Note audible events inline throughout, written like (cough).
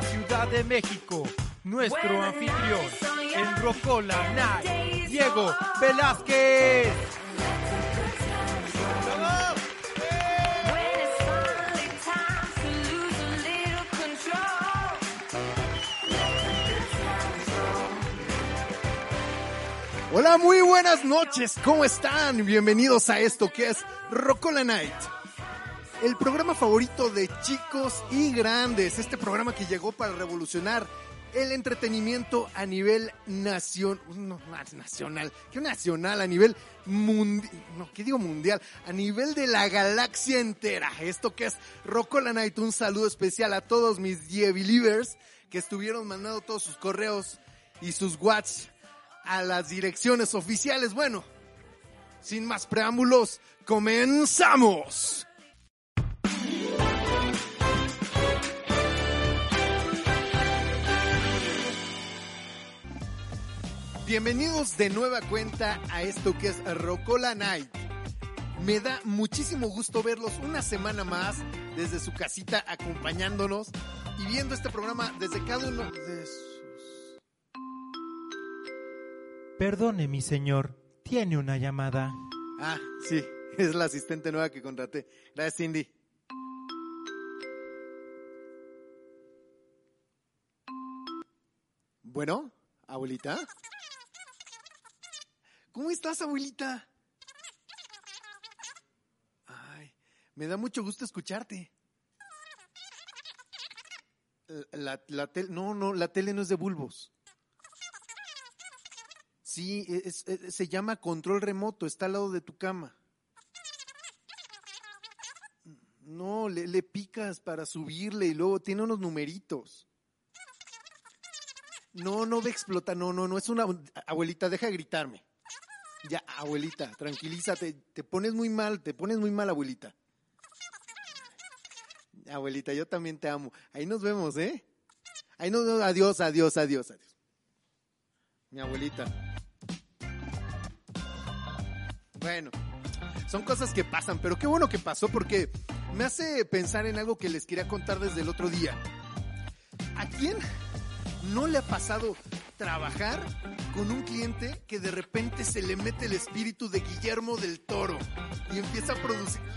La Ciudad de México, nuestro anfitrión en Rocola Night, Diego Velázquez. Hola, muy buenas noches, ¿cómo están? Bienvenidos a esto que es Rocola Night. El programa favorito de chicos y grandes, este programa que llegó para revolucionar el entretenimiento a nivel nación, no, nacional, ¿qué nacional? A nivel mundial, no, ¿qué digo mundial? A nivel de la galaxia entera. Esto que es Rocola Night, un saludo especial a todos mis Die Believers que estuvieron mandando todos sus correos y sus whats a las direcciones oficiales. Bueno, sin más preámbulos, comenzamos. Bienvenidos de nueva cuenta a esto que es Rocola Night. Me da muchísimo gusto verlos una semana más desde su casita acompañándonos y viendo este programa desde cada uno de sus... Perdone, mi señor, tiene una llamada. Ah, sí, es la asistente nueva que contraté. Gracias, Cindy. Bueno, abuelita. ¿Cómo estás, abuelita? Ay, me da mucho gusto escucharte. La, la tele, no, no, la tele no es de bulbos. Sí, es- es- se llama control remoto, está al lado de tu cama. No, le, le picas para subirle y luego tiene unos numeritos. No, no ve explota, no, no, no, es una... Abuelita, deja de gritarme. Ya, abuelita, tranquilízate, te pones muy mal, te pones muy mal, abuelita. Abuelita, yo también te amo. Ahí nos vemos, ¿eh? Ahí nos vemos, adiós, adiós, adiós, adiós. Mi abuelita. Bueno, son cosas que pasan, pero qué bueno que pasó porque me hace pensar en algo que les quería contar desde el otro día. ¿A quién no le ha pasado trabajar con un cliente que de repente se le mete el espíritu de Guillermo del Toro y empieza a producir? (laughs)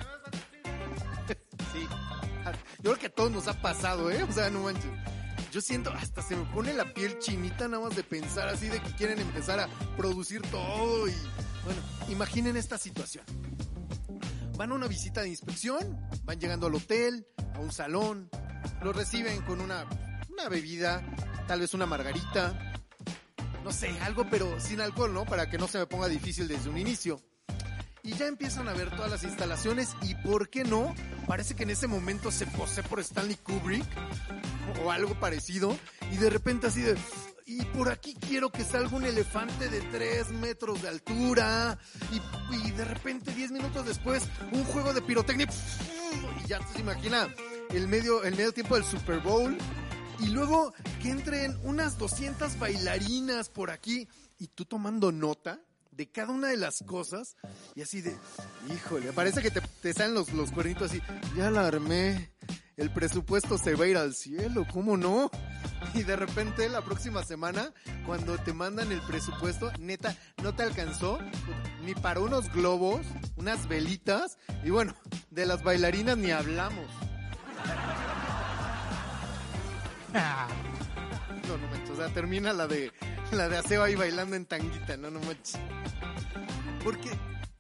Sí, yo creo que a todos nos ha pasado, ¿eh? O sea, no manches. Yo siento, hasta se me pone la piel chinita nada más de pensar así de que quieren empezar a producir todo y bueno, imaginen esta situación. Van a una visita de inspección, van llegando al hotel, a un salón, lo reciben con una, una bebida, tal vez una margarita, no sé, algo pero sin alcohol, ¿no? Para que no se me ponga difícil desde un inicio. Y ya empiezan a ver todas las instalaciones y ¿por qué no? Parece que en ese momento se posee por Stanley Kubrick o algo parecido y de repente así de... Y por aquí quiero que salga un elefante de 3 metros de altura y, y de repente 10 minutos después un juego de pirotecnia y ya se imagina el medio, el medio tiempo del Super Bowl y luego que entren unas 200 bailarinas por aquí y tú tomando nota de cada una de las cosas y así de, híjole, parece que te, te salen los, los cuernitos así, ya la armé, el presupuesto se va a ir al cielo, ¿cómo no? Y de repente la próxima semana, cuando te mandan el presupuesto, neta, no te alcanzó ni para unos globos, unas velitas, y bueno, de las bailarinas ni hablamos. (laughs) No, no manches, o sea, termina la de la de aseo ahí bailando en tanguita, no, no manches. Porque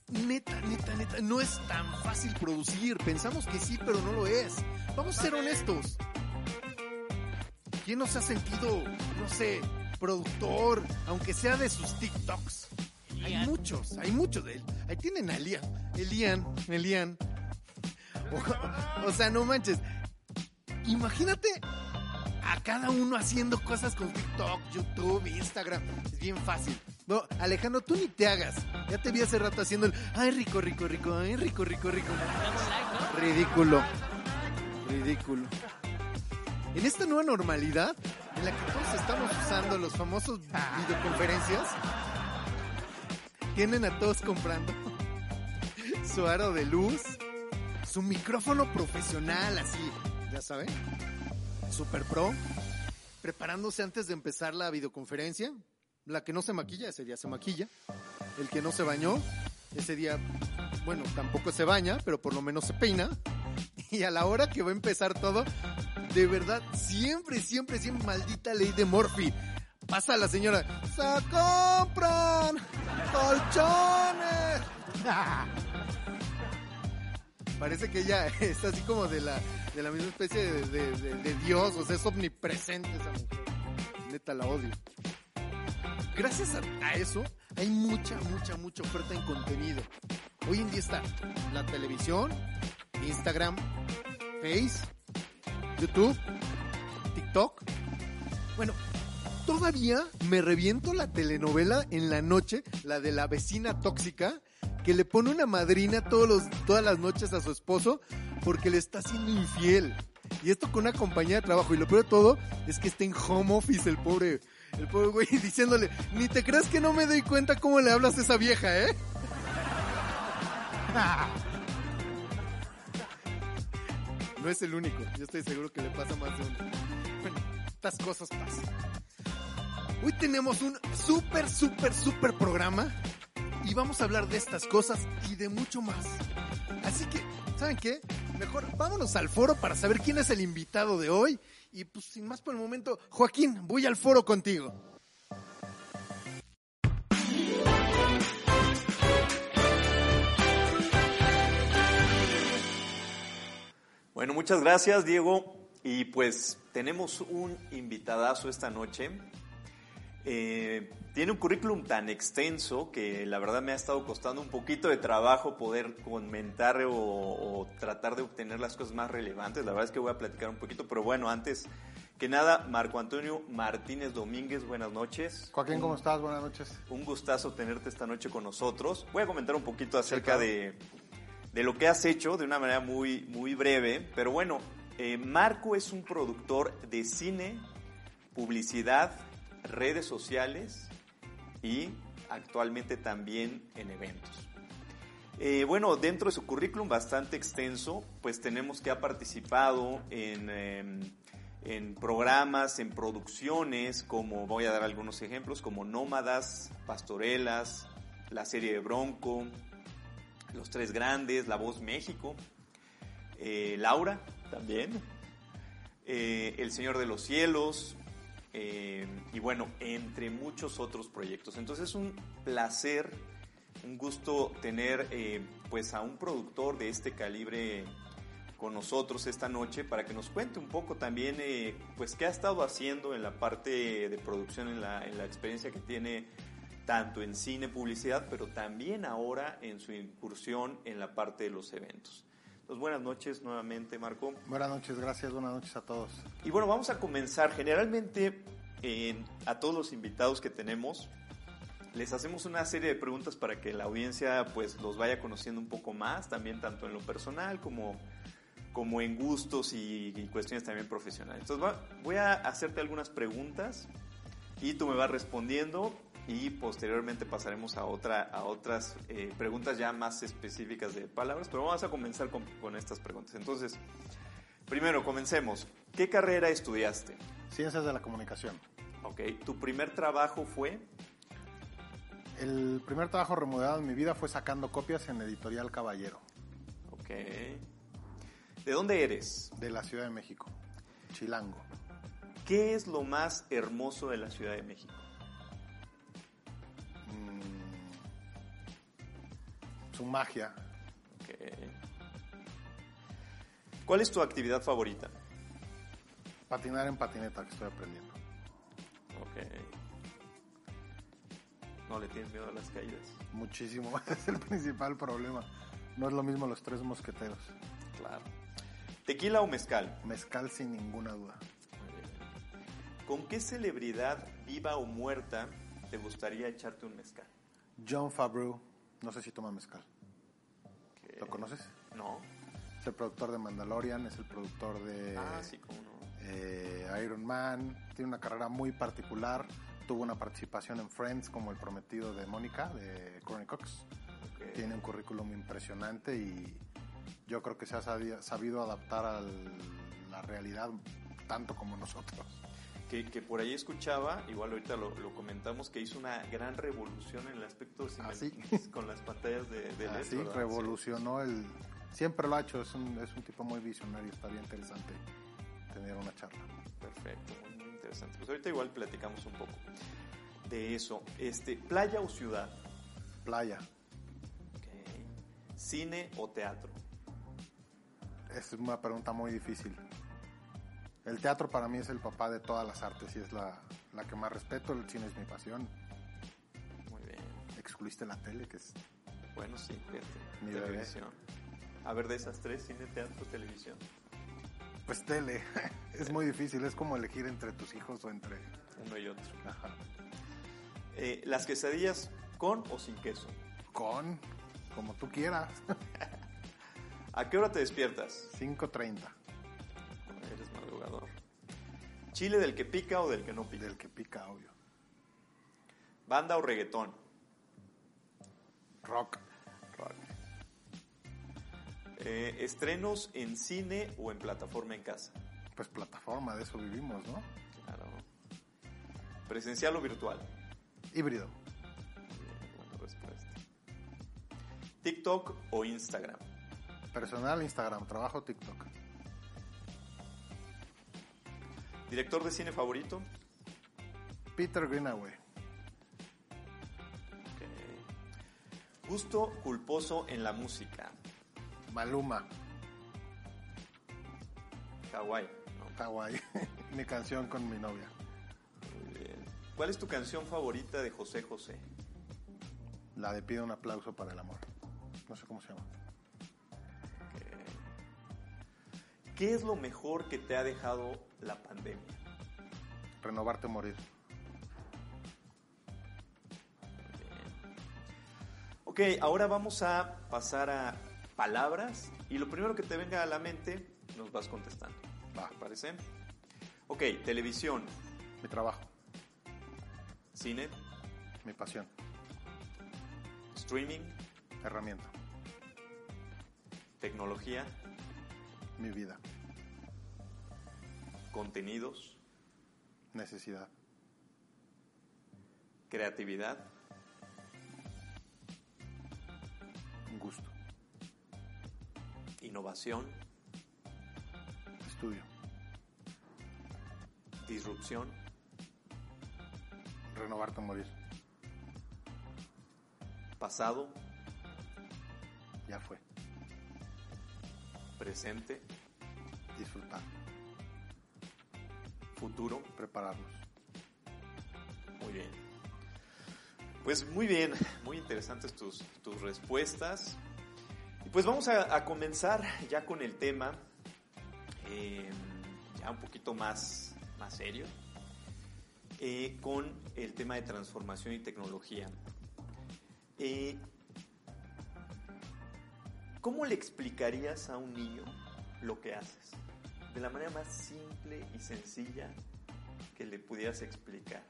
neta, neta, neta, no es tan fácil producir. Pensamos que sí, pero no lo es. Vamos a ser honestos. ¿Quién no se ha sentido, no sé, productor, aunque sea de sus TikToks? Hay muchos, hay muchos de él. Ahí tienen a Elian, Elian, Elian. O, (laughs) o sea, no manches. Imagínate a cada uno haciendo cosas con TikTok, YouTube, Instagram. Es bien fácil. No, Alejandro, tú ni te hagas. Ya te vi hace rato haciendo el, ay, rico, rico, rico, ay, rico, rico, rico. Ridículo. Ridículo. En esta nueva normalidad, en la que todos estamos usando los famosos videoconferencias, tienen a todos comprando (laughs) su aro de luz, su micrófono profesional, así, ya saben, super pro, preparándose antes de empezar la videoconferencia. La que no se maquilla, ese día se maquilla. El que no se bañó, ese día, bueno, tampoco se baña, pero por lo menos se peina. Y a la hora que va a empezar todo, de verdad, siempre, siempre, siempre, maldita ley de Morphy. Pasa la señora, se compran colchones. (laughs) Parece que ella (laughs) es así como de la, de la misma especie de, Dios, o sea, es omnipresente esa mujer. Neta, la odio. Gracias a, a eso, hay mucha, mucha, mucha oferta en contenido. Hoy en día está la televisión, Instagram, Face, YouTube, TikTok. Bueno, todavía me reviento la telenovela en la noche, la de la vecina tóxica, que le pone una madrina todos los, todas las noches a su esposo porque le está haciendo infiel. Y esto con una compañía de trabajo. Y lo peor de todo es que está en home office el pobre, el pobre güey (laughs) diciéndole, ni te creas que no me doy cuenta cómo le hablas a esa vieja, ¿eh? (laughs) No es el único, yo estoy seguro que le pasa más de uno. Bueno, estas cosas pasan. Hoy tenemos un súper, súper, súper programa y vamos a hablar de estas cosas y de mucho más. Así que, ¿saben qué? Mejor vámonos al foro para saber quién es el invitado de hoy. Y pues sin más por el momento, Joaquín, voy al foro contigo. Bueno, muchas gracias, Diego. Y pues tenemos un invitadazo esta noche. Eh, tiene un currículum tan extenso que la verdad me ha estado costando un poquito de trabajo poder comentar o, o tratar de obtener las cosas más relevantes. La verdad es que voy a platicar un poquito, pero bueno, antes que nada, Marco Antonio Martínez Domínguez, buenas noches. Joaquín, ¿cómo estás? Buenas noches. Un gustazo tenerte esta noche con nosotros. Voy a comentar un poquito acerca claro. de, de lo que has hecho de una manera muy, muy breve. Pero bueno, eh, Marco es un productor de cine, publicidad, redes sociales y actualmente también en eventos. Eh, bueno, dentro de su currículum bastante extenso, pues tenemos que ha participado en, eh, en programas, en producciones, como voy a dar algunos ejemplos, como Nómadas, Pastorelas, la serie de Bronco, Los Tres Grandes, La Voz México, eh, Laura también, eh, El Señor de los Cielos, eh, y bueno, entre muchos otros proyectos. Entonces es un placer, un gusto tener eh, pues a un productor de este calibre con nosotros esta noche para que nos cuente un poco también eh, pues qué ha estado haciendo en la parte de producción, en la, en la experiencia que tiene tanto en cine, publicidad, pero también ahora en su incursión en la parte de los eventos. Entonces, buenas noches nuevamente, Marco. Buenas noches, gracias, buenas noches a todos. Y bueno, vamos a comenzar. Generalmente en- a todos los invitados que tenemos les hacemos una serie de preguntas para que la audiencia pues los vaya conociendo un poco más, también tanto en lo personal como, como en gustos y, y cuestiones también profesionales. Entonces va- voy a hacerte algunas preguntas y tú me vas respondiendo y posteriormente pasaremos a, otra, a otras eh, preguntas ya más específicas de palabras, pero vamos a comenzar con, con estas preguntas. Entonces, primero, comencemos. ¿Qué carrera estudiaste? Ciencias de la comunicación. Ok, ¿tu primer trabajo fue? El primer trabajo remunerado en mi vida fue sacando copias en Editorial Caballero, Ok. ¿De dónde eres? de la Ciudad de México, Chilango. ¿Qué es lo más hermoso de la Ciudad de México? Su magia. Ok. ¿Cuál es tu actividad favorita? Patinar en patineta, que estoy aprendiendo. Ok. ¿No le tienes miedo a las caídas? Muchísimo, (laughs) es el principal problema. No es lo mismo los tres mosqueteros. Claro. ¿Tequila o mezcal? Mezcal sin ninguna duda. Muy bien. ¿Con qué celebridad, viva o muerta, te gustaría echarte un mezcal? John Favreau, no sé si toma mezcal. ¿Lo conoces? No. Es el productor de Mandalorian, es el productor de Ah, sí, cómo no. eh, Iron Man. Tiene una carrera muy particular. Tuvo una participación en Friends como el prometido de Mónica, de Courtney Cox. Tiene un currículum impresionante y yo creo que se ha sabi- sabido adaptar a la realidad tanto como nosotros. Que, que por ahí escuchaba, igual ahorita lo, lo comentamos, que hizo una gran revolución en el aspecto Ah, sí. (laughs) con las pantallas de, de LED, ¿verdad? revolucionó el... Siempre lo ha hecho, es un, es un tipo muy visionario, bien interesante tener una charla. Perfecto, muy, muy interesante. Pues ahorita igual platicamos un poco de eso. Este, ¿Playa o ciudad? Playa. ¿Cine o teatro? es una pregunta muy difícil. El teatro para mí es el papá de todas las artes y es la, la que más respeto, el cine es mi pasión. Muy bien. Excluiste la tele, que es... Bueno, sí, fíjate. Mi bebé. televisión. A ver, de esas tres, cine, teatro, televisión. Pues tele, (laughs) es muy difícil, es como elegir entre tus hijos o entre... Uno y otro. Ajá. Eh, ¿Las quesadillas con o sin queso? Con, como tú quieras, (laughs) ¿A qué hora te despiertas? 5.30, ¿Chile del que pica o del que no pica? del que pica, obvio. ¿Banda o reggaetón? Rock, Rock. Eh, ¿Estrenos en cine o en plataforma en casa? pues plataforma, de eso vivimos, ¿no? Claro. ¿Presencial o virtual? Híbrido, Bien, buena respuesta. ¿TikTok o Instagram? personal, Instagram, trabajo, TikTok. ¿Director de cine favorito? Peter Greenaway, Ok. ¿Gusto culposo en la música? Maluma, Hawái. ¿no? (laughs) Mi canción con mi novia. Muy bien. ¿Cuál es tu canción favorita de José José? La de Pide un aplauso para el amor. No sé cómo se llama. Ok. ¿Qué es lo mejor que te ha dejado la pandemia? Renovarte o morir. Ok, ahora vamos a pasar a palabras y lo primero que te venga a la mente nos vas contestando. Va. ¿Te parece? Ok, televisión, Mi trabajo, cine, mi pasión, streaming, herramienta, tecnología, mi vida, contenidos, necesidad, creatividad, gusto, innovación, estudio, disrupción, renovarte o morir. pasado, Ya fue. presente, Disfrutar, futuro. prepararnos. Muy bien. Pues muy bien, muy interesantes tus, tus respuestas. Y pues vamos a, a comenzar ya con el tema, eh, ya un poquito más, más serio, eh, con el tema de transformación y tecnología. Eh, ¿Cómo le explicarías a un niño lo que haces? De la manera más simple y sencilla que le pudieras explicar.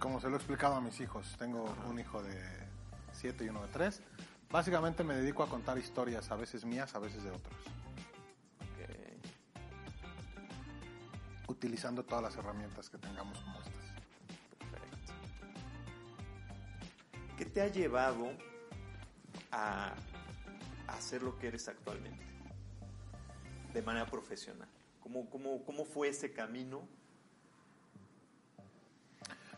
Como se lo he explicado a mis hijos, tengo un hijo de 7 y uno de 3. Básicamente me dedico a contar historias, a veces mías, a veces de otros, Ok. utilizando todas las herramientas que tengamos como estas. Perfecto. ¿Qué te ha llevado a hacer lo que eres actualmente? De manera profesional. ¿Cómo, cómo, cómo fue ese camino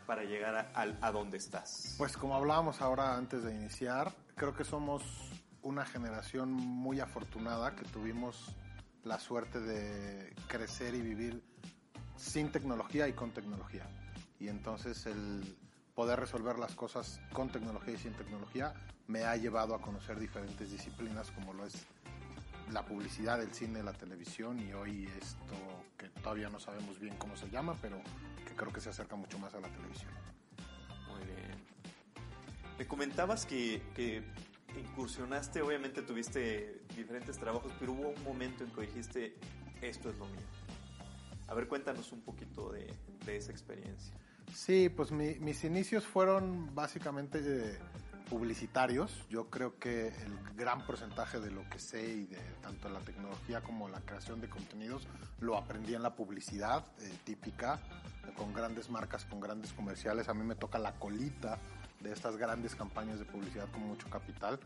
para llegar a, al- a donde estás? Pues como hablábamos ahora antes de iniciar, creo que somos una generación muy afortunada que tuvimos la suerte de crecer y vivir sin tecnología y con tecnología. Y entonces el poder resolver las cosas con tecnología y sin tecnología me ha llevado a conocer diferentes disciplinas como lo es la publicidad, el cine, la televisión y hoy esto que todavía no sabemos bien cómo se llama, pero que creo que se acerca mucho más a la televisión. Muy bien. Me comentabas que, que incursionaste, obviamente tuviste diferentes trabajos, pero hubo un momento en que dijiste, esto es lo mío. A ver, cuéntanos un poquito de, de esa experiencia. Sí, pues mi, mis inicios fueron básicamente eh, publicitarios. Yo creo que el gran porcentaje de lo que sé y de tanto la tecnología como la creación de contenidos lo aprendí en la publicidad eh, típica, con grandes marcas, con grandes comerciales. A mí me toca la colita de estas grandes campañas de publicidad con mucho capital.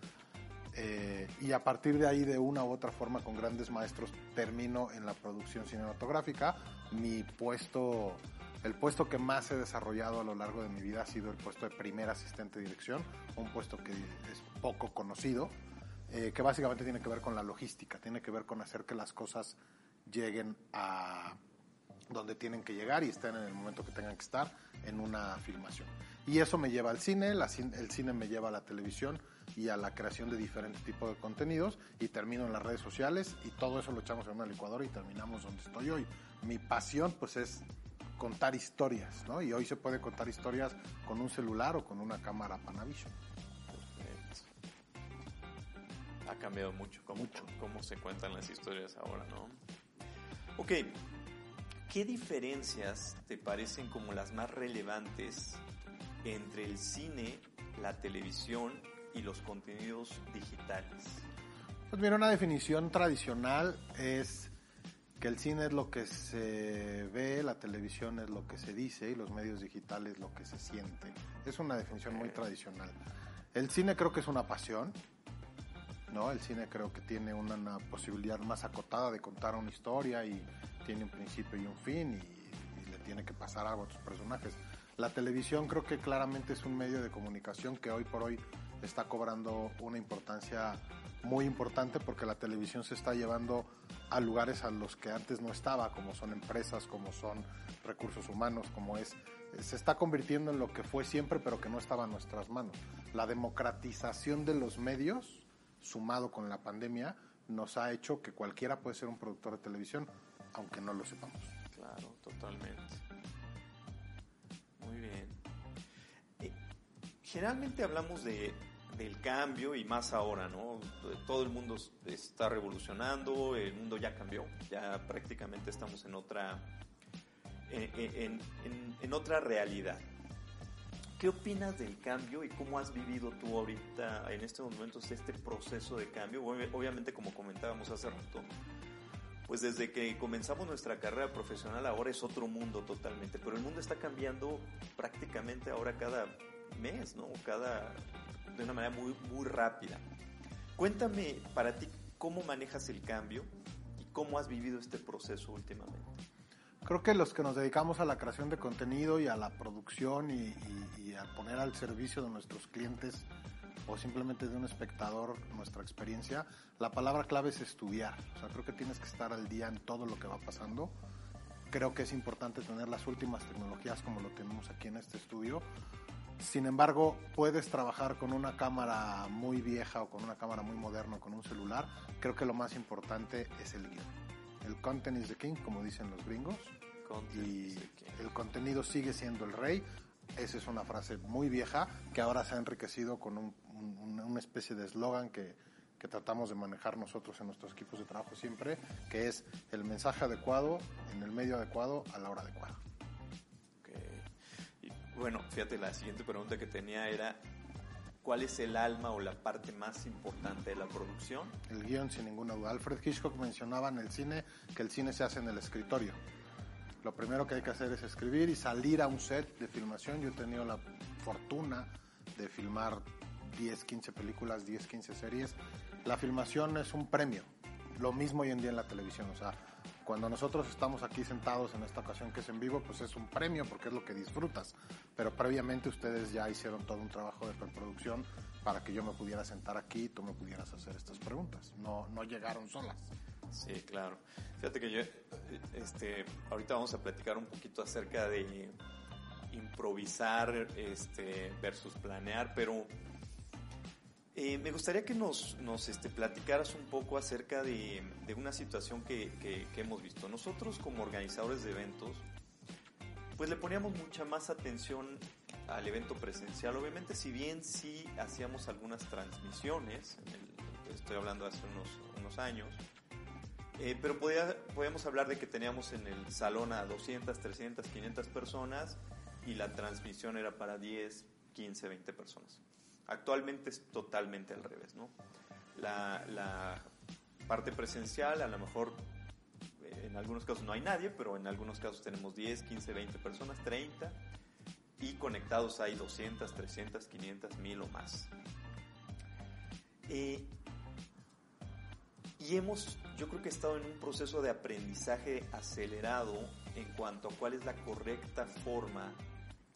Eh, y a partir de ahí, de una u otra forma, con grandes maestros, termino en la producción cinematográfica. Mi puesto, el puesto que más he desarrollado a lo largo de mi vida ha sido el puesto de primer asistente de dirección, un puesto que es poco conocido, eh, que básicamente tiene que ver con la logística, tiene que ver con hacer que las cosas lleguen a donde tienen que llegar y estén en el momento que tengan que estar en una filmación. Y eso me lleva al cine, la, el cine me lleva a la televisión y a la creación de diferentes tipos de contenidos y termino en las redes sociales y todo eso lo echamos en una licuadora y terminamos donde estoy hoy. Mi pasión pues es contar historias, ¿no? Y hoy se puede contar historias con un celular o con una cámara Panavision. Ha cambiado mucho cómo, mucho cómo se cuentan las historias ahora, ¿no? Ok, ¿qué diferencias te parecen como las más relevantes entre el cine, la televisión y los contenidos digitales? Pues mira, una definición tradicional es que el cine es lo que se ve, la televisión es lo que se dice y los medios digitales lo que se siente. Es una definición muy tradicional. El cine creo que es una pasión, ¿no? El cine creo que tiene una, una posibilidad más acotada de contar una historia y tiene un principio y un fin y, y le tiene que pasar algo a tus personajes. La televisión creo que claramente es un medio de comunicación que hoy por hoy está cobrando una importancia muy importante porque la televisión se está llevando a lugares a los que antes no estaba, como son empresas, como son recursos humanos, como es, se está convirtiendo en lo que fue siempre pero que no estaba en nuestras manos. La democratización de los medios, sumado con la pandemia, nos ha hecho que cualquiera puede ser un productor de televisión, aunque no lo sepamos. Claro, totalmente. Muy bien. Eh, generalmente hablamos de, del cambio y más ahora, ¿no? Todo el mundo está revolucionando, el mundo ya cambió, ya prácticamente estamos en otra, en, en, otra realidad. ¿Qué opinas del cambio y cómo has vivido tú ahorita en estos momentos este proceso de cambio? Obviamente, como comentábamos hace rato, pues desde que comenzamos nuestra carrera profesional ahora es otro mundo totalmente, pero el mundo está cambiando prácticamente ahora cada mes, ¿no? Cada de una manera muy muy rápida. Cuéntame para ti cómo manejas el cambio y cómo has vivido este proceso últimamente. Creo que los que nos dedicamos a la creación de contenido y a la producción y, a poner al servicio de nuestros clientes o simplemente de un espectador nuestra experiencia, la palabra clave es estudiar. O sea, creo que tienes que estar al día en todo lo que va pasando. Creo que es importante tener las últimas tecnologías como lo tenemos aquí en este estudio. Sin embargo, puedes trabajar con una cámara muy vieja o con una cámara muy moderna o con un celular. Creo que lo más importante es el guion. El content is the king, como dicen los gringos. Content y el contenido sigue siendo el rey. Esa es una frase muy vieja que ahora se ha enriquecido con un, un, una especie de eslogan que, que tratamos de manejar nosotros en nuestros equipos de trabajo siempre, que es el mensaje adecuado en el medio adecuado a la hora adecuada. Bueno, fíjate, la siguiente pregunta que tenía era, ¿cuál es el alma o la parte más importante de la producción? El guion, sin ninguna duda. Alfred Hitchcock mencionaba en el cine que el cine se hace en el escritorio. Lo primero que hay que hacer es escribir y salir a un set de filmación. Yo he tenido la fortuna de filmar 10, 15 películas, 10, 15 series. La filmación es un premio. Lo mismo hoy en día en la televisión. O sea, Cuando nosotros estamos aquí sentados en esta ocasión que es en vivo, pues es un premio porque es lo que disfrutas. Pero previamente ustedes ya hicieron todo un trabajo de preproducción para que yo me pudiera sentar aquí y tú me pudieras hacer estas preguntas. No, no llegaron solas. Sí, claro. Fíjate que yo, este, ahorita vamos a platicar un poquito acerca de improvisar, este, versus planear, pero eh, me gustaría que nos, este, platicaras un poco acerca de, una situación que, hemos visto. Nosotros como organizadores de eventos, pues le poníamos mucha más atención al evento presencial. Obviamente, si bien sí hacíamos algunas transmisiones, el, estoy hablando hace unos, unos años, eh, pero podía, podíamos hablar de que teníamos en el salón a 200, 300, 500 personas y la transmisión era para 10, 15, 20 personas. Actualmente es totalmente al revés, ¿no? La, parte presencial, a lo mejor eh, en algunos casos no hay nadie, pero en algunos casos tenemos 10, 15, 20 personas, 30, y conectados hay 200, 300, 500, 1000 o más. Eh, y hemos, yo creo que estado en un proceso de aprendizaje acelerado en cuanto a cuál es la correcta forma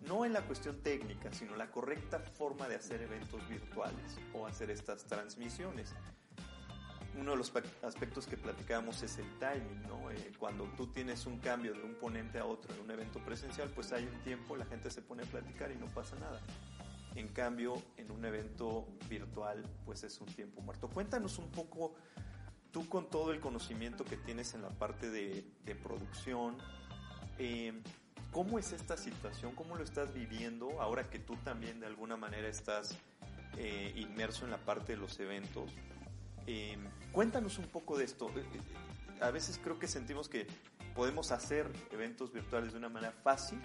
no en la cuestión técnica, sino la correcta forma de hacer eventos virtuales o hacer estas transmisiones. Uno de los aspectos que platicábamos es el timing, ¿no? Eh, cuando tú tienes un cambio de un ponente a otro en un evento presencial, pues hay un tiempo, la gente se pone a platicar y no pasa nada. En cambio, en un evento virtual, pues es un tiempo muerto. Cuéntanos un poco, tú con todo el conocimiento que tienes en la parte de, de producción, eh, ¿Cómo es esta situación? ¿Cómo lo estás viviendo ahora que tú también de alguna manera estás eh, inmerso en la parte de los eventos? Eh, cuéntanos un poco de esto. Eh, eh, a veces creo que sentimos que podemos hacer eventos virtuales de una manera fácil,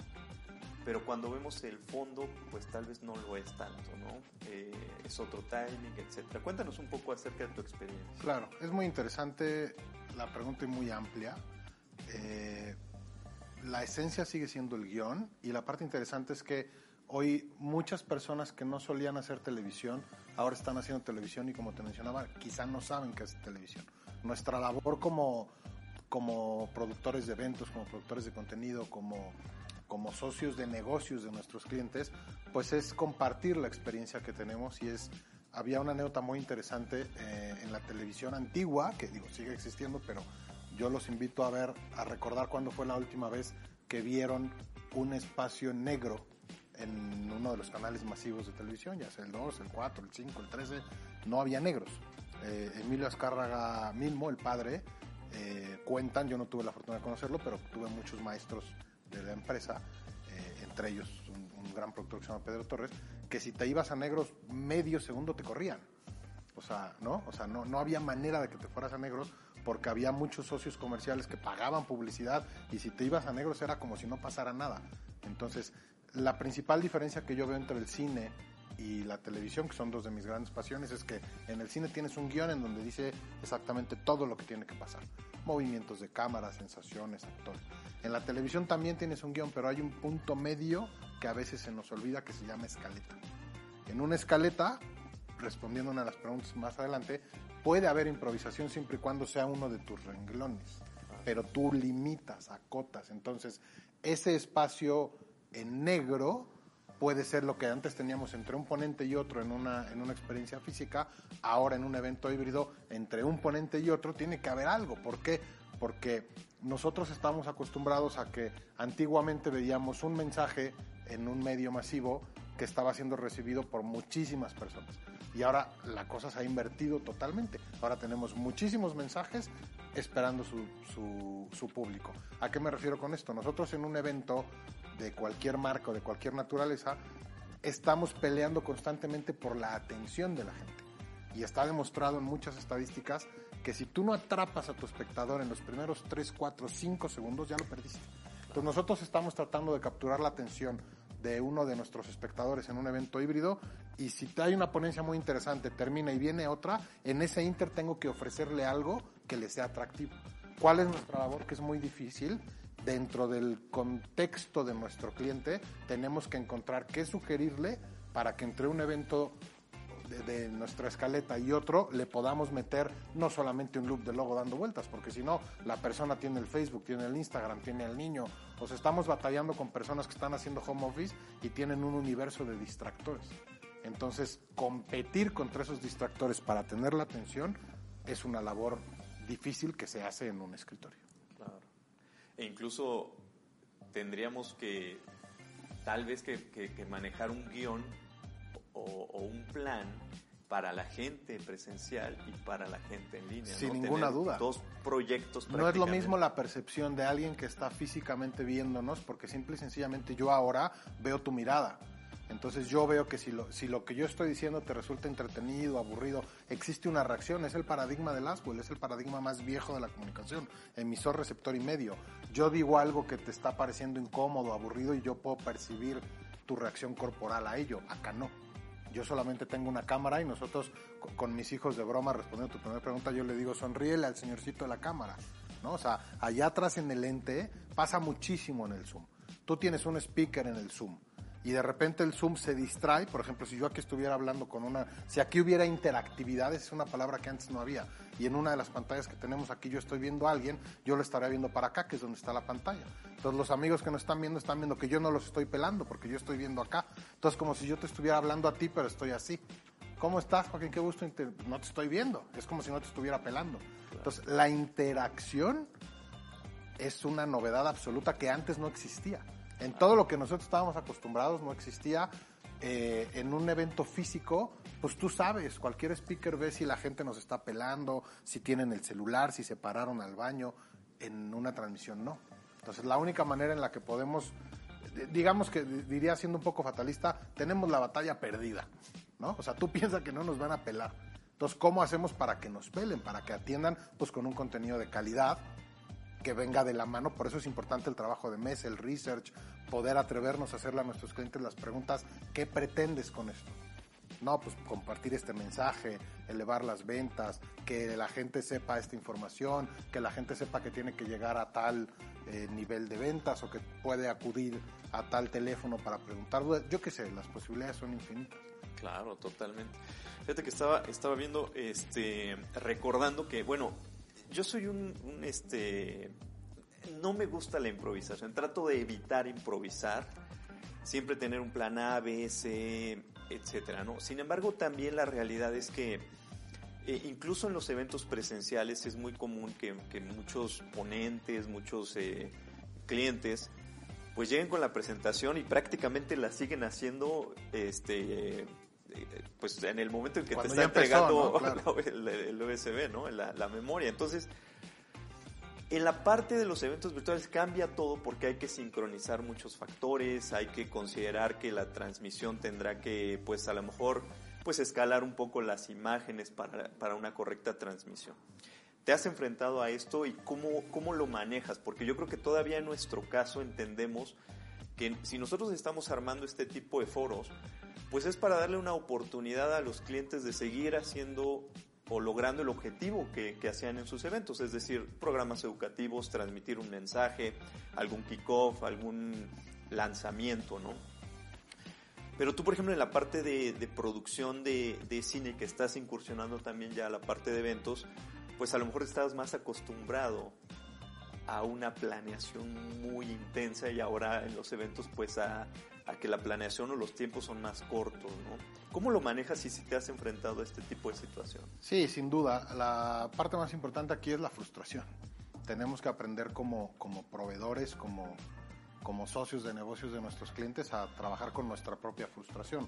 pero cuando vemos el fondo, pues tal vez no lo es tanto, ¿no? Eh, es otro timing, etcétera. Cuéntanos un poco acerca de tu experiencia. Claro, es muy interesante la pregunta y muy amplia. Eh, la esencia sigue siendo el guion y la parte interesante es que hoy muchas personas que no solían hacer televisión ahora están haciendo televisión y como te mencionaba, quizá no saben qué es televisión. Nuestra labor como, como productores de eventos, como productores de contenido, como, como socios de negocios de nuestros clientes, pues es compartir la experiencia que tenemos y es había una anécdota muy interesante eh, en la televisión antigua, que digo, sigue existiendo, pero yo los invito a ver, a recordar cuándo fue la última vez que vieron un espacio negro en uno de los canales masivos de televisión, ya sea el 2, el 4, el 5, el 13, no había negros. Eh, Emilio Azcárraga mismo, el padre, eh, cuentan, yo no tuve la fortuna de conocerlo, pero tuve muchos maestros de la empresa, eh, entre ellos un, gran productor que se llama Pedro Torres, que si te ibas a negros medio segundo te corrían. O sea, ¿no? O sea, no, no había manera de que te fueras a negros porque había muchos socios comerciales que pagaban publicidad y si te ibas a negros era como si no pasara nada. Entonces, la principal diferencia que yo veo entre el cine y la televisión, que son dos de mis grandes pasiones, es que en el cine tienes un guion en donde dice exactamente todo lo que tiene que pasar. Movimientos de cámara, sensaciones, actores. En la televisión también tienes un guion, pero hay un punto medio que a veces se nos olvida que se llama escaleta. En una escaleta, respondiendo a las preguntas más adelante, puede haber improvisación siempre y cuando sea uno de tus renglones, pero tú limitas, acotas. Entonces, ese espacio en negro puede ser lo que antes teníamos entre un ponente y otro en una, en una experiencia física, ahora en un evento híbrido, entre un ponente y otro tiene que haber algo. ¿Por qué? Porque nosotros estamos acostumbrados a que antiguamente veíamos un mensaje en un medio masivo que estaba siendo recibido por muchísimas personas. Y ahora la cosa se ha invertido totalmente. Ahora tenemos muchísimos mensajes esperando su, su, su, público. ¿A qué me refiero con esto? Nosotros en un evento de cualquier marca o de cualquier naturaleza estamos peleando constantemente por la atención de la gente. Y está demostrado en muchas estadísticas que si tú no atrapas a tu espectador en los primeros 3, 4, 5 segundos, ya lo perdiste. Entonces nosotros estamos tratando de capturar la atención de uno de nuestros espectadores en un evento híbrido y si hay una ponencia muy interesante, termina y viene otra, en ese inter tengo que ofrecerle algo que le sea atractivo. ¿Cuál es nuestra labor? Que es muy difícil. Dentro del contexto de nuestro cliente tenemos que encontrar qué sugerirle para que entre un evento de, nuestra escaleta y otro, le podamos meter no solamente un loop de logo dando vueltas, porque si no, la persona tiene el Facebook, tiene el Instagram, tiene el niño. O estamos batallando con personas que están haciendo home office y tienen un universo de distractores. Entonces, competir contra esos distractores para tener la atención es una labor difícil que se hace en un escritorio. Claro. E incluso tendríamos que, tal vez que, manejar un guion o un plan para la gente presencial y para la gente en línea. Sin ¿no? ninguna Tener duda. Dos proyectos No es lo mismo la percepción de alguien que está físicamente viéndonos, porque simple y sencillamente yo ahora veo tu mirada. Entonces yo veo que si lo, si lo que yo estoy diciendo te resulta entretenido, aburrido, existe una reacción. Es el paradigma del Aswell, es el paradigma más viejo de la comunicación. Emisor, receptor y medio. Yo digo algo que te está pareciendo incómodo, aburrido y yo puedo percibir tu reacción corporal a ello. Acá no. Yo solamente tengo una cámara y nosotros co- con mis hijos de broma, respondiendo a tu primera pregunta, yo le digo, sonríele al señorcito de la cámara. ¿no? O sea, allá atrás en el lente pasa muchísimo en el Zoom. Tú tienes un speaker en el Zoom y de repente el Zoom se distrae. Por ejemplo, si yo aquí estuviera hablando con una, si aquí hubiera interactividad, es una palabra que antes no había. Y en una de las pantallas que tenemos aquí yo estoy viendo a alguien, yo lo estaría viendo para acá, que es donde está la pantalla. Entonces los amigos que nos están viendo están viendo que yo no los estoy pelando porque yo estoy viendo acá. Entonces como si yo te estuviera hablando a ti, pero estoy así. ¿Cómo estás, Joaquín? Qué gusto. No te estoy viendo. Es como si no te estuviera pelando. Entonces la interacción es una novedad absoluta que antes no existía. En todo lo que nosotros estábamos acostumbrados no existía. Eh, en un evento físico, pues tú sabes, cualquier speaker ve si la gente nos está pelando, si tienen el celular, si se pararon al baño. En una transmisión no. Entonces la única manera en la que podemos, eh, digamos que di- diría siendo un poco fatalista, tenemos la batalla perdida. ¿no? O sea, tú (laughs) piensas que no nos van a pelar. Entonces, ¿cómo hacemos para que nos pelen? Para que atiendan pues con un contenido de calidad que venga de la mano. Por eso es importante el trabajo de mesa, el research, poder atrevernos a hacerle a nuestros clientes las preguntas, ¿qué pretendes con esto? No, pues compartir este mensaje, elevar las ventas, que la gente sepa esta información, que la gente sepa que tiene que llegar a tal eh, nivel de ventas o que puede acudir a tal teléfono para preguntar. Yo qué sé, las posibilidades son infinitas. Claro, totalmente. Fíjate que estaba, estaba viendo, este, recordando que, bueno, yo soy un, este, no me gusta la improvisación, trato de evitar improvisar, siempre tener un plan A, B, C, etcétera, ¿no? Sin embargo, también la realidad es que eh, incluso en los eventos presenciales es muy común que, que muchos ponentes, muchos eh, clientes, pues lleguen con la presentación y prácticamente la siguen haciendo, este, pues en el momento en que Cuando te está empezó, entregando ¿no? (laughs) Claro. (laughs) el, el USB, ¿no? La, la memoria. Entonces, en la parte de los eventos virtuales cambia todo porque hay que sincronizar muchos factores, hay que considerar que la transmisión tendrá que, pues a lo mejor, pues escalar un poco las imágenes para, para una correcta transmisión. ¿Te has enfrentado a esto y cómo, cómo lo manejas? Porque yo creo que todavía en nuestro caso entendemos si nosotros estamos armando este tipo de foros, pues es para darle una oportunidad a los clientes de seguir haciendo o logrando el objetivo que, que hacían en sus eventos, es decir, programas educativos, transmitir un mensaje, algún kickoff, algún lanzamiento, ¿no? Pero tú, por ejemplo, en la parte de, de producción de, de, cine, que estás incursionando también ya a la parte de eventos, pues a lo mejor estás más acostumbrado a una planeación muy intensa y ahora en los eventos pues a, que la planeación o los tiempos son más cortos, ¿no? ¿Cómo lo manejas y si te has enfrentado a este tipo de situación? Sí, sin duda. La parte más importante aquí es la frustración. Tenemos que aprender como, como proveedores, como, como socios de negocios de nuestros clientes a trabajar con nuestra propia frustración.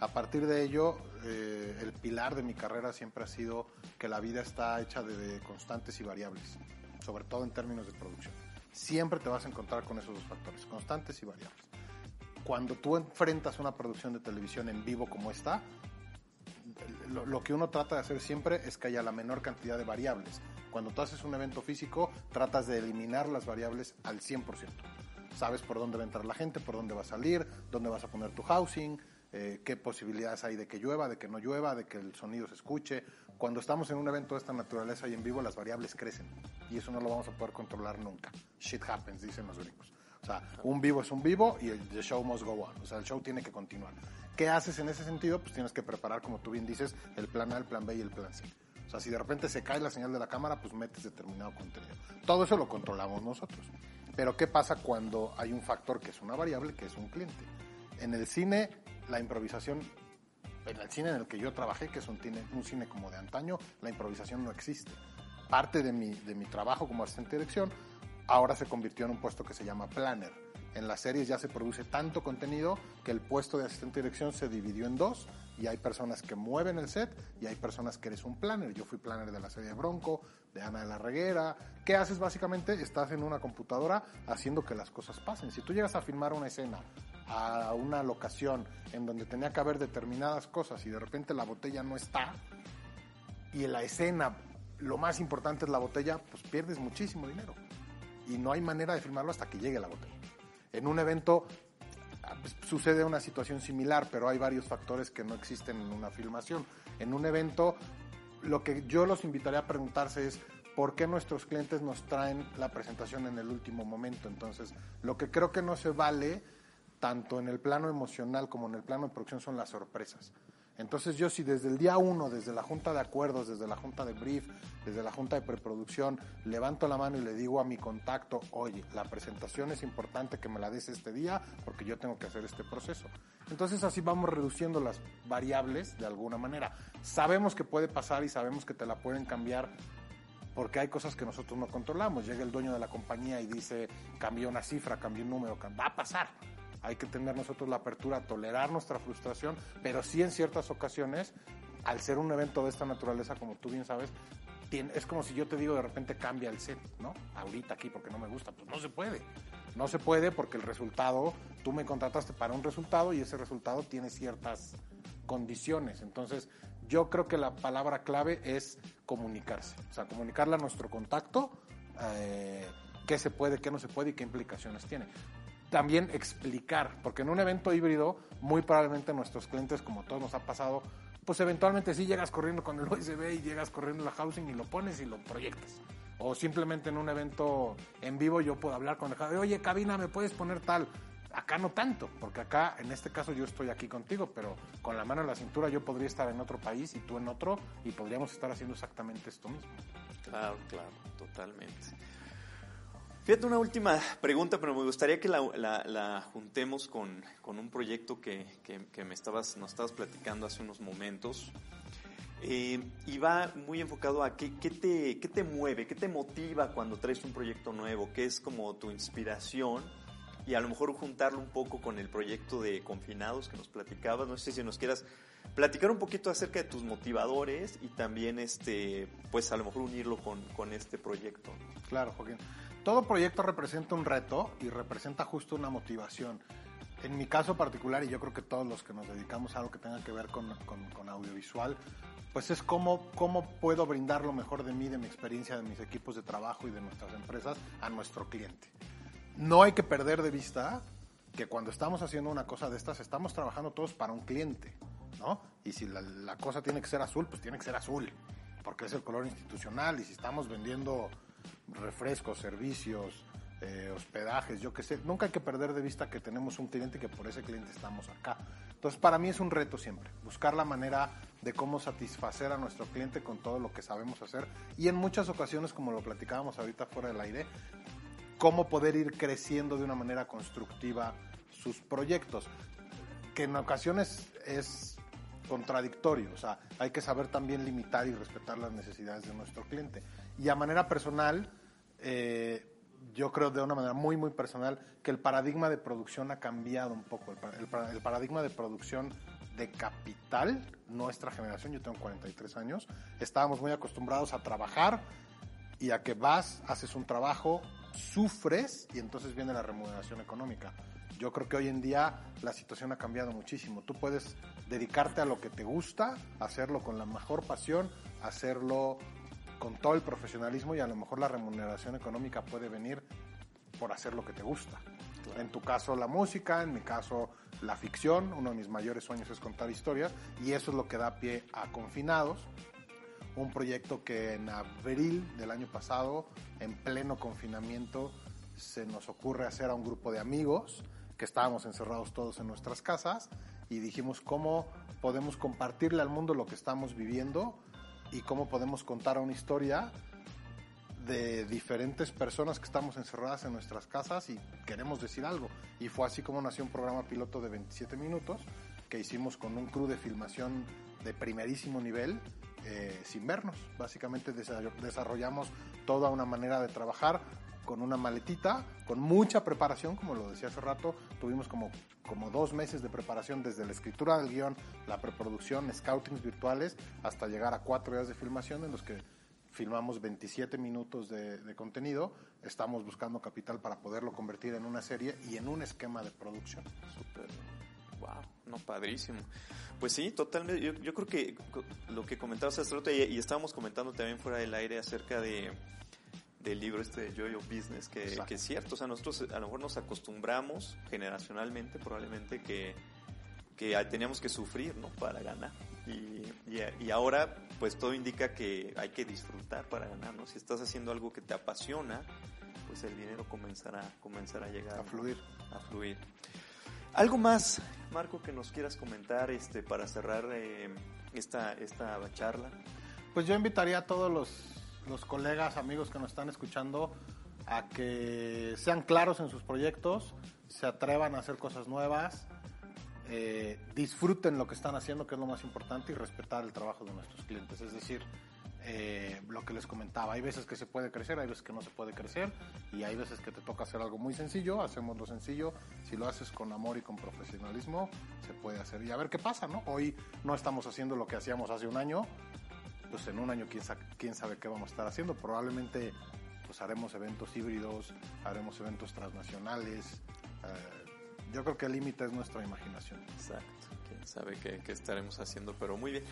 A partir de ello, eh, el pilar de mi carrera siempre ha sido que la vida está hecha de constantes y variables, sobre todo en términos de producción. Siempre te vas a encontrar con esos dos factores, constantes y variables. Cuando tú enfrentas una producción de televisión en vivo como esta, lo, que uno trata de hacer siempre es que haya la menor cantidad de variables. Cuando tú haces un evento físico, tratas de eliminar las variables al 100%. Sabes por dónde va a entrar la gente, por dónde va a salir, dónde vas a poner tu housing, eh, qué posibilidades hay de que llueva, de que no llueva, de que el sonido se escuche. Cuando estamos en un evento de esta naturaleza y en vivo, las variables crecen. Y eso no lo vamos a poder controlar nunca. Shit happens, dicen los gringos. O sea, un vivo es un vivo y el the show must go on. O sea, el show tiene que continuar. ¿Qué haces en ese sentido? Pues tienes que preparar, como tú bien dices, el plan A, el plan B y el plan C. O sea, si de repente se cae la señal de la cámara, pues metes determinado contenido. Todo eso lo controlamos nosotros. Pero ¿qué pasa cuando hay un factor que es una variable, que es un cliente? En el cine, la improvisación, en el cine en el que yo trabajé, que es un cine, un cine como de antaño, la improvisación no existe. Parte de mi, de mi trabajo como asistente de dirección ahora se convirtió en un puesto que se llama planner. En las series ya se produce tanto contenido que el puesto de asistente de dirección se dividió en dos y hay personas que mueven el set y hay personas que eres un planner. Yo fui planner de la serie Bronco, de Ana de la Reguera. ¿Qué haces básicamente? Estás en una computadora haciendo que las cosas pasen. Si tú llegas a filmar una escena a una locación en donde tenía que haber determinadas cosas y de repente la botella no está y en la escena lo más importante es la botella, pues pierdes muchísimo dinero y no hay manera de filmarlo hasta que llegue la botella. En un evento ah, pues, sucede una situación similar, pero hay varios factores que no existen en una filmación. En un evento, lo que yo los invitaría a preguntarse es, ¿por qué nuestros clientes nos traen la presentación en el último momento? Entonces, lo que creo que no se vale, tanto en el plano emocional como en el plano de producción, son las sorpresas. Entonces yo si desde el día uno, desde la junta de acuerdos, desde la junta de brief, desde la junta de preproducción, levanto la mano y le digo a mi contacto, oye, la presentación es importante que me la des este día porque yo tengo que hacer este proceso. Entonces así vamos reduciendo las variables de alguna manera. Sabemos que puede pasar y sabemos que te la pueden cambiar porque hay cosas que nosotros no controlamos. Llega el dueño de la compañía y dice, cambió una cifra, cambió un número, va a pasar hay que tener nosotros la apertura tolerar nuestra frustración, pero sí en ciertas ocasiones, al ser un evento de esta naturaleza, como tú bien sabes, es como si yo te digo de repente cambia el set, ¿no? Ahorita aquí porque no me gusta, pues no se puede. No se puede porque el resultado, tú me contrataste para un resultado y ese resultado tiene ciertas condiciones. Entonces, yo creo que la palabra clave es comunicarse. O sea, comunicarle a nuestro contacto eh, qué se puede, qué no se puede y qué implicaciones tiene también explicar, porque en un evento híbrido, muy probablemente nuestros clientes, como todos nos ha pasado, pues eventualmente sí llegas corriendo con el (laughs) USB y llegas corriendo la housing y lo pones y lo proyectas. O simplemente en un evento en vivo yo puedo hablar con el jefe, oye, cabina, ¿me puedes poner tal? Acá no tanto, porque acá, en este caso, yo estoy aquí contigo, pero con la mano en la cintura yo podría estar en otro país y tú en otro, y podríamos estar haciendo exactamente esto mismo. Claro, claro, totalmente. Fíjate, una última pregunta, pero me gustaría que la, juntemos con, un proyecto que, me estabas, nos estabas platicando hace unos momentos. Eh, y va muy enfocado a qué, te, qué te mueve, qué te motiva cuando traes un proyecto nuevo, qué es como tu inspiración y a lo mejor juntarlo un poco con el proyecto de Confinados que nos platicabas. No sé si nos quieras platicar un poquito acerca de tus motivadores y también, este, pues a lo mejor unirlo con, con este proyecto. Claro, Joaquín todo proyecto representa un reto y representa justo una motivación. En mi caso particular, y yo creo que todos los que nos dedicamos a algo que tenga que ver con, audiovisual, pues es cómo, puedo brindar lo mejor de mí, de mi experiencia, de mis equipos de trabajo y de nuestras empresas a nuestro cliente. No hay que perder de vista que cuando estamos haciendo una cosa de estas, estamos trabajando todos para un cliente, ¿no? Y si la, la cosa tiene que ser azul, pues tiene que ser azul, porque es el color institucional, y si estamos vendiendo refrescos, servicios, eh, hospedajes, yo qué sé. Nunca hay que perder de vista que tenemos un cliente y que por ese cliente estamos acá. Entonces, para mí es un reto siempre, buscar la manera de cómo satisfacer a nuestro cliente con todo lo que sabemos hacer y en muchas ocasiones, como lo platicábamos ahorita fuera del aire, cómo poder ir creciendo de una manera constructiva sus proyectos, que en ocasiones es contradictorio, o sea, hay que saber también limitar y respetar las necesidades de nuestro cliente. Y a manera personal, eh, yo creo de una manera muy, muy personal, que el paradigma de producción ha cambiado un poco. El, paradigma de producción de capital, nuestra generación, yo tengo 43 años, estábamos muy acostumbrados a trabajar y a que vas, haces un trabajo, sufres y entonces viene la remuneración económica. Yo creo que hoy en día la situación ha cambiado muchísimo. Tú puedes dedicarte a lo que te gusta, hacerlo con la mejor pasión, hacerlo con todo el profesionalismo y a lo mejor la remuneración económica puede venir por hacer lo que te gusta. En tu caso la música, en mi caso la ficción, uno de mis mayores sueños es contar historias y eso es lo que da pie a Confinados, un proyecto que en abril del año pasado, en pleno confinamiento, se nos ocurre hacer a un grupo de amigos que estábamos encerrados todos en nuestras casas y dijimos cómo podemos compartirle al mundo lo que estamos viviendo y cómo podemos contar una historia de diferentes personas que estamos encerradas en nuestras casas y queremos decir algo. Y fue así como nació un programa piloto de 27 minutos que hicimos con un crew de filmación de primerísimo nivel eh, sin vernos. Básicamente desarrollamos toda una manera de trabajar con una maletita, con mucha preparación, como lo decía hace rato, tuvimos como, como dos meses de preparación desde la escritura del guion, la preproducción, scoutings virtuales, hasta llegar a cuatro días de filmación en los que filmamos 27 minutos de, contenido, estamos buscando capital para poderlo convertir en una serie y en un esquema de producción. Súper. Wow, no, padrísimo. Pues sí, totalmente. Yo, creo que lo que comentabas hace y estábamos comentando también fuera del aire acerca de del libro este de Joy of Business, que, que, es cierto, o sea, nosotros a lo mejor nos acostumbramos generacionalmente probablemente que, que teníamos que sufrir, ¿no? Para ganar. Y, y, y, ahora, pues todo indica que hay que disfrutar para ganar, ¿no? Si estás haciendo algo que te apasiona, pues el dinero comenzará, comenzará a llegar. A fluir. A fluir. ¿Algo más, Marco, que nos quieras comentar este, para cerrar eh, esta, esta charla? Pues yo invitaría a todos los, los colegas, amigos que nos están escuchando, a que sean claros en sus proyectos, se atrevan a hacer cosas nuevas, eh, disfruten lo que están haciendo, que es lo más importante, y respetar el trabajo de nuestros clientes. Es decir, eh, lo que les comentaba, hay veces que se puede crecer, hay veces que no se puede crecer, y hay veces que te toca hacer algo muy sencillo, hacemos lo sencillo, si lo haces con amor y con profesionalismo, se puede hacer. Y a ver qué pasa, ¿no? Hoy no estamos haciendo lo que hacíamos hace un año, pues en un año quién sabe, quién sabe qué vamos a estar haciendo, probablemente pues haremos eventos híbridos, haremos eventos transnacionales, eh, yo creo que el límite es nuestra imaginación. Exacto, quién sabe qué, qué, estaremos haciendo, pero muy bien.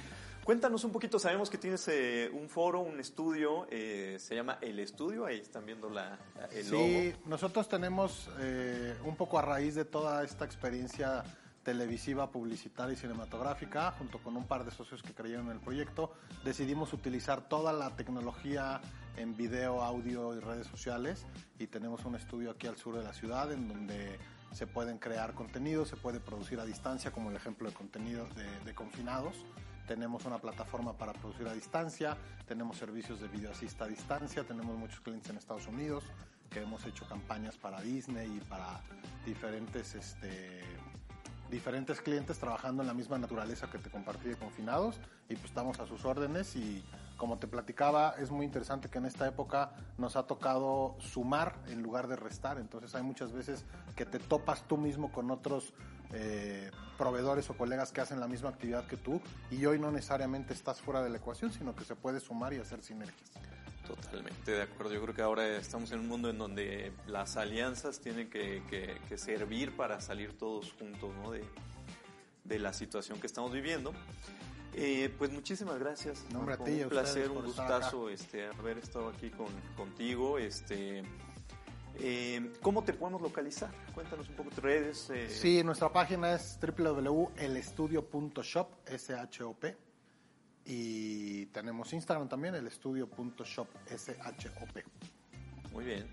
Cuéntanos un poquito, sabemos que tienes eh, un foro, un estudio, eh, se llama El Estudio, ahí están viendo la, el logo. Sí, nosotros tenemos eh, un poco a raíz de toda esta experiencia televisiva, publicitaria y cinematográfica, junto con un par de socios que creyeron en el proyecto, decidimos utilizar toda la tecnología en video, audio y redes sociales y tenemos un estudio aquí al sur de la ciudad en donde se pueden crear contenidos, se puede producir a distancia, como el ejemplo de contenidos de, de, confinados. Tenemos una plataforma para producir a distancia, tenemos servicios de video asista a distancia, tenemos muchos clientes en Estados Unidos que hemos hecho campañas para Disney y para diferentes este, diferentes clientes trabajando en la misma naturaleza que te compartí de confinados y pues estamos a sus órdenes y como te platicaba es muy interesante que en esta época nos ha tocado sumar en lugar de restar entonces hay muchas veces que te topas tú mismo con otros eh, proveedores o colegas que hacen la misma actividad que tú y hoy no necesariamente estás fuera de la ecuación sino que se puede sumar y hacer sinergias. Totalmente de acuerdo. Yo creo que ahora estamos en un mundo en donde las alianzas tienen que, que, que servir para salir todos juntos ¿no? de, de, la situación que estamos viviendo. Eh, pues muchísimas gracias. Nombre a ti, un placer, un gustazo este, haber estado aquí con, contigo. Este, eh, ¿Cómo te podemos localizar? Cuéntanos un poco tus redes. Eh. Sí, nuestra página es www.elestudio.shop, S-H-O-P y tenemos Instagram también, el estudio.shop shop. Muy bien.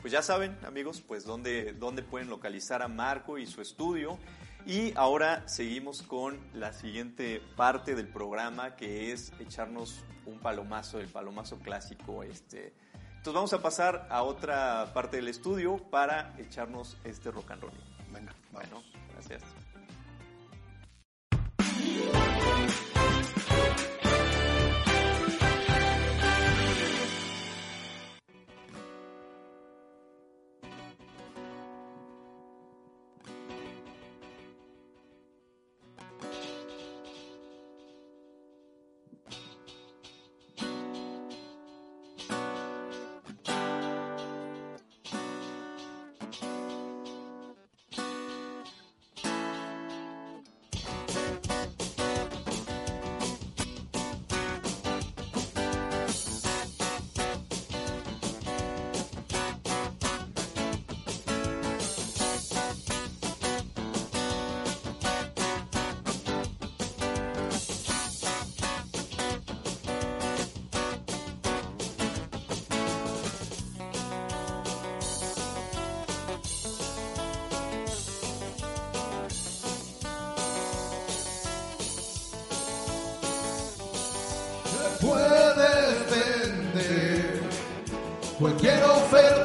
Pues ya saben, amigos, pues dónde, dónde pueden localizar a Marco y su estudio. Y ahora seguimos con la siguiente parte del programa, que es echarnos un palomazo, el palomazo clásico. Este. Entonces vamos a pasar a otra parte del estudio para echarnos este rock and roll. Venga, vamos. Bueno, gracias. Cualquier oferta.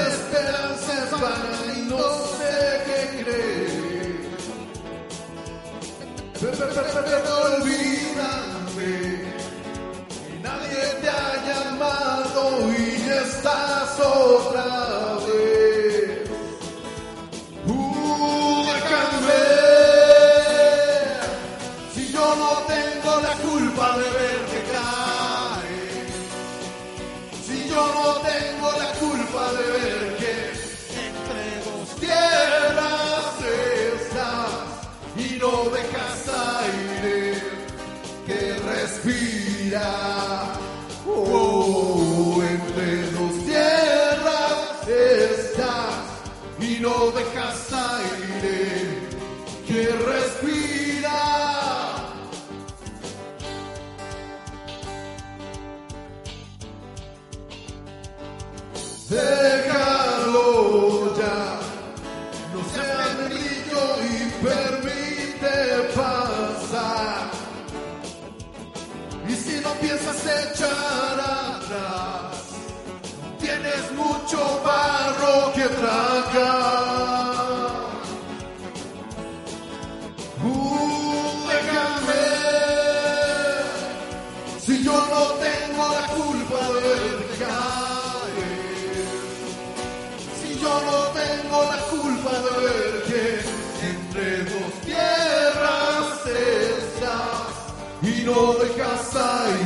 esperanza es no sé qué creer. Nadie te ha llamado y estás otra vez. si yo no tengo la culpa de verte caer, si yo no tengo la culpa de verte entre dos tierras estás y no dejas ahí.